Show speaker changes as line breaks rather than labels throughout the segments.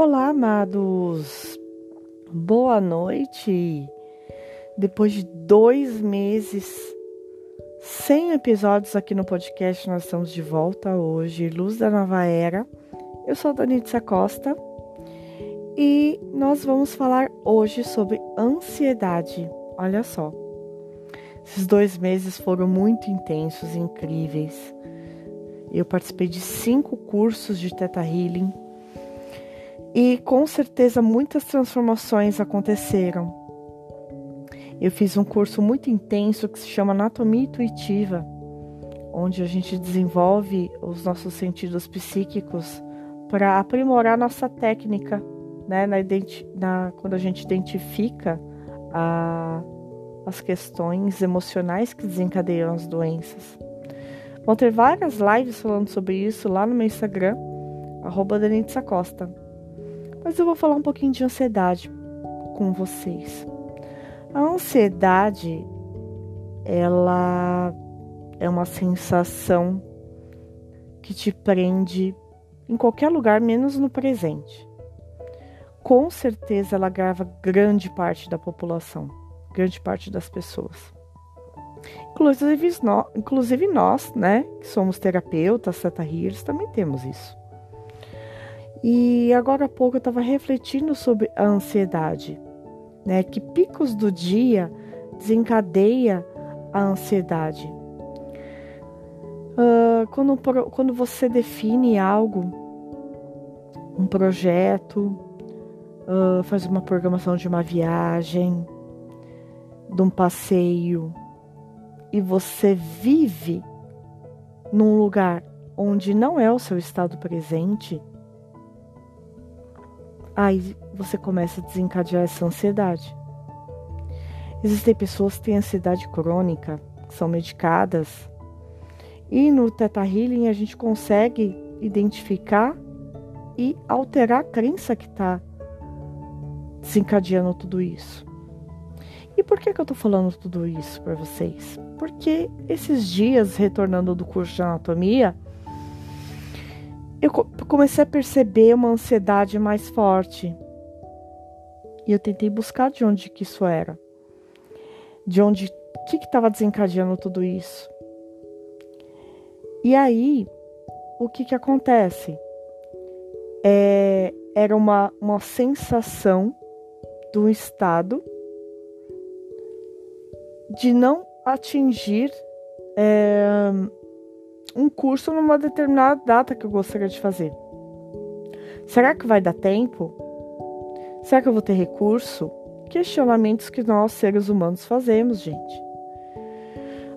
Olá, amados. Boa noite. Depois de dois meses sem episódios aqui no podcast, nós estamos de volta hoje. Luz da Nova Era. Eu sou a Danitza Costa e nós vamos falar hoje sobre ansiedade. Olha só. Esses dois meses foram muito intensos, incríveis. Eu participei de cinco cursos de Teta Healing e com certeza muitas transformações aconteceram. Eu fiz um curso muito intenso que se chama Anatomia Intuitiva, onde a gente desenvolve os nossos sentidos psíquicos para aprimorar nossa técnica, né, na, na, quando a gente identifica a, as questões emocionais que desencadeiam as doenças. Vão ter várias lives falando sobre isso lá no meu Instagram, arroba Costa. Mas eu vou falar um pouquinho de ansiedade com vocês. A ansiedade, ela é uma sensação que te prende em qualquer lugar, menos no presente. Com certeza ela grava grande parte da população, grande parte das pessoas. Inclusive, nós, inclusive nós, né, que somos terapeutas, teta healers, também temos isso. E agora há pouco eu estava refletindo sobre a ansiedade, né? Que picos do dia desencadeia a ansiedade. Uh, quando, quando você define algo, um projeto, uh, faz uma programação de uma viagem, de um passeio, e você vive num lugar onde não é o seu estado presente, aí você começa a desencadear essa ansiedade. Existem pessoas que têm ansiedade crônica, que são medicadas, e no Theta Healing a gente consegue identificar e alterar a crença que está desencadeando tudo isso. E por que, que eu estou falando tudo isso para vocês? Porque esses dias, retornando do curso de anatomia, eu comecei a perceber uma ansiedade mais forte. E eu tentei buscar de onde que isso era. De onde, o que estava desencadeando tudo isso. E aí, o que que acontece? É, era uma, uma sensação do estado de não atingir é, um curso numa determinada data que eu gostaria de fazer. Será que vai dar tempo? Será que eu vou ter recurso? Questionamentos que nós, seres humanos, fazemos, gente.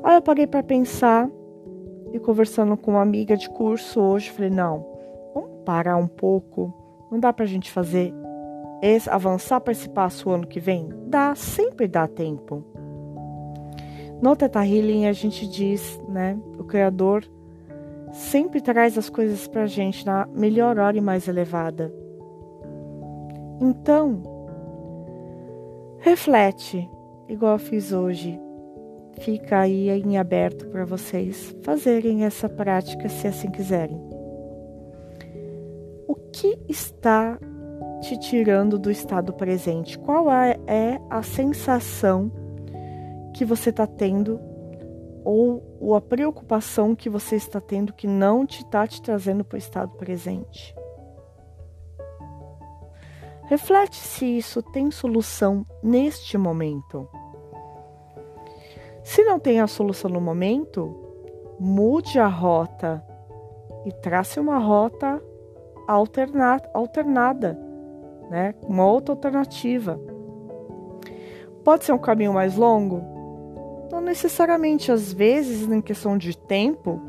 Aí eu parei para pensar e conversando com uma amiga de curso hoje, falei: não, vamos parar um pouco. Não dá para a gente fazer esse, avançar para esse passo o ano que vem? Dá, sempre dá tempo. No Teta Healing a gente diz, né, o Criador sempre traz as coisas para a gente na melhor hora e mais elevada. Então, reflete, igual eu fiz hoje. Fica aí em aberto para vocês fazerem essa prática se assim quiserem. O que está te tirando do estado presente? Qual é, a sensação que você está tendo ou, a preocupação que você está tendo que não te está te trazendo para o estado presente. Reflete se isso tem solução neste momento. Se não tem a solução no momento, mude a rota e trace uma rota alternada né? uma outra alternativa. Pode ser um caminho mais longo? Não necessariamente, às vezes, em questão de tempo,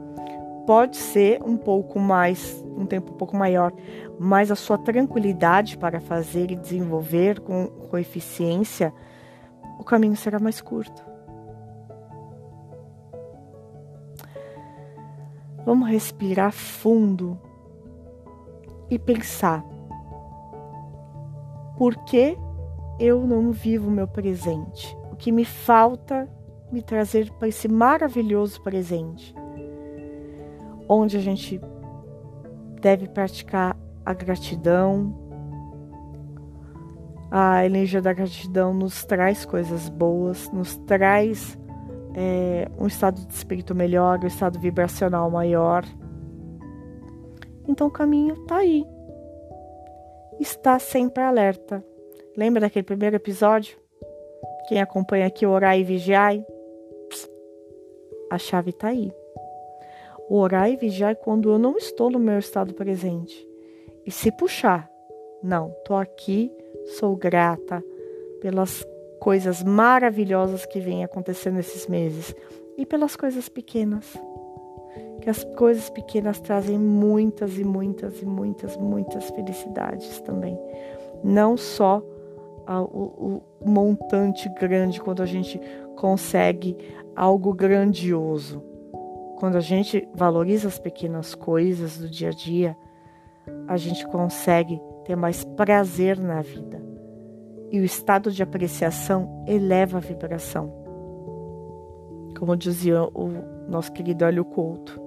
pode ser um pouco mais, um tempo um pouco maior, mas a sua tranquilidade para fazer e desenvolver com, com eficiência, o caminho será mais curto. Vamos respirar fundo e pensar: por que eu não vivo o meu presente? O que me falta me trazer para esse maravilhoso presente, onde a gente deve praticar a gratidão, A energia da gratidão nos traz coisas boas, nos traz é, um estado de espírito melhor, um estado vibracional maior. Então o caminho está aí. Está sempre alerta. Lembra daquele primeiro episódio? Quem acompanha aqui, orar e vigiar? A chave está aí. Orar e vigiar quando eu não estou no meu estado presente. E se puxar, não, tô aqui, sou grata pelas coisas maravilhosas que vêm acontecendo nesses meses e pelas coisas pequenas. Que as coisas pequenas trazem muitas e muitas e muitas, muitas felicidades também. Não só o, o montante grande quando a gente consegue algo grandioso. Quando a gente valoriza as pequenas coisas do dia a dia, a gente consegue ter mais prazer na vida. E o estado de apreciação eleva a vibração. Como dizia o nosso querido Hélio Couto.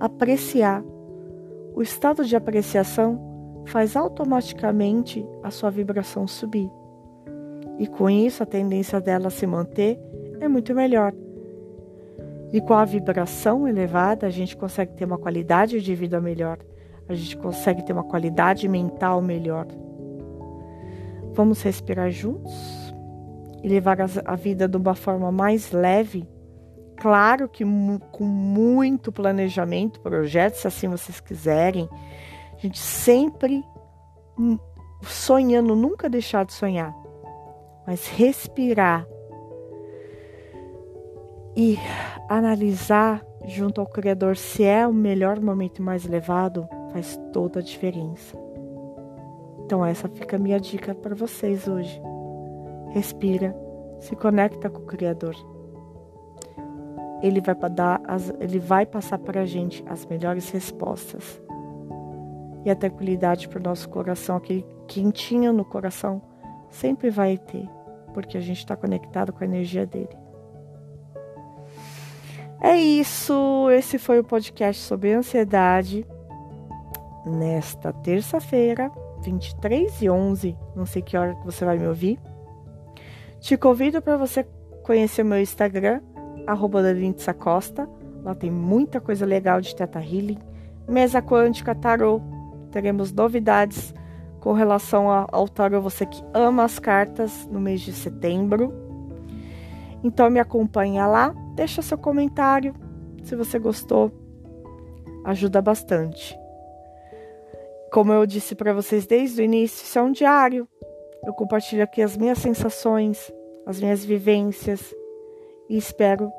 Apreciar. O estado de apreciação faz automaticamente a sua vibração subir. E com isso, a tendência dela se manter é muito melhor. E com a vibração elevada, a gente consegue ter uma qualidade de vida melhor a gente consegue ter uma qualidade mental melhor. Vamos respirar juntos e levar a vida de uma forma mais leve. Claro que com muito planejamento, projetos, se assim vocês quiserem. A gente sempre sonhando, nunca deixar de sonhar, mas respirar e analisar junto ao Criador se é o melhor momento mais elevado faz toda a diferença. Então essa fica a minha dica para vocês hoje. Respira, se conecta com o Criador. Ele vai dar as, ele vai passar para a gente as melhores respostas. E a tranquilidade para o nosso coração, aquele quentinho no coração, sempre vai ter, porque a gente está conectado com a energia dele. É isso. Esse foi o podcast sobre ansiedade nesta terça-feira, 23 e 11, não sei que hora que você vai me ouvir. Te convido para você conhecer o meu Instagram, arroba Costa. Lá tem muita coisa legal de Teta Healing, mesa quântica, tarô. Teremos novidades com relação ao tarô, você que ama as cartas, no mês de setembro. Então me acompanha lá, deixa seu comentário se você gostou, ajuda bastante. Como eu disse para vocês desde o início, isso é um diário. Eu compartilho aqui as minhas sensações, as minhas vivências e espero,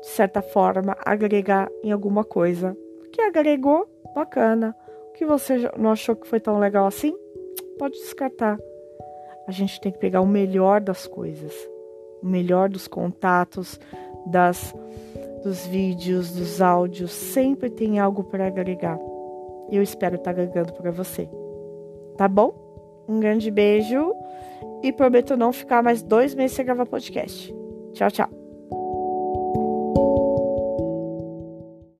de certa forma, agregar em alguma coisa. Que agregou, bacana. O que você não achou que foi tão legal assim, pode descartar. A gente tem que pegar o melhor das coisas, o melhor dos contatos, das dos vídeos, dos áudios, sempre tem algo para agregar. Eu espero estar tá agregando para você. Tá bom? Um grande beijo e prometo não ficar mais dois meses sem gravar podcast. Tchau, tchau.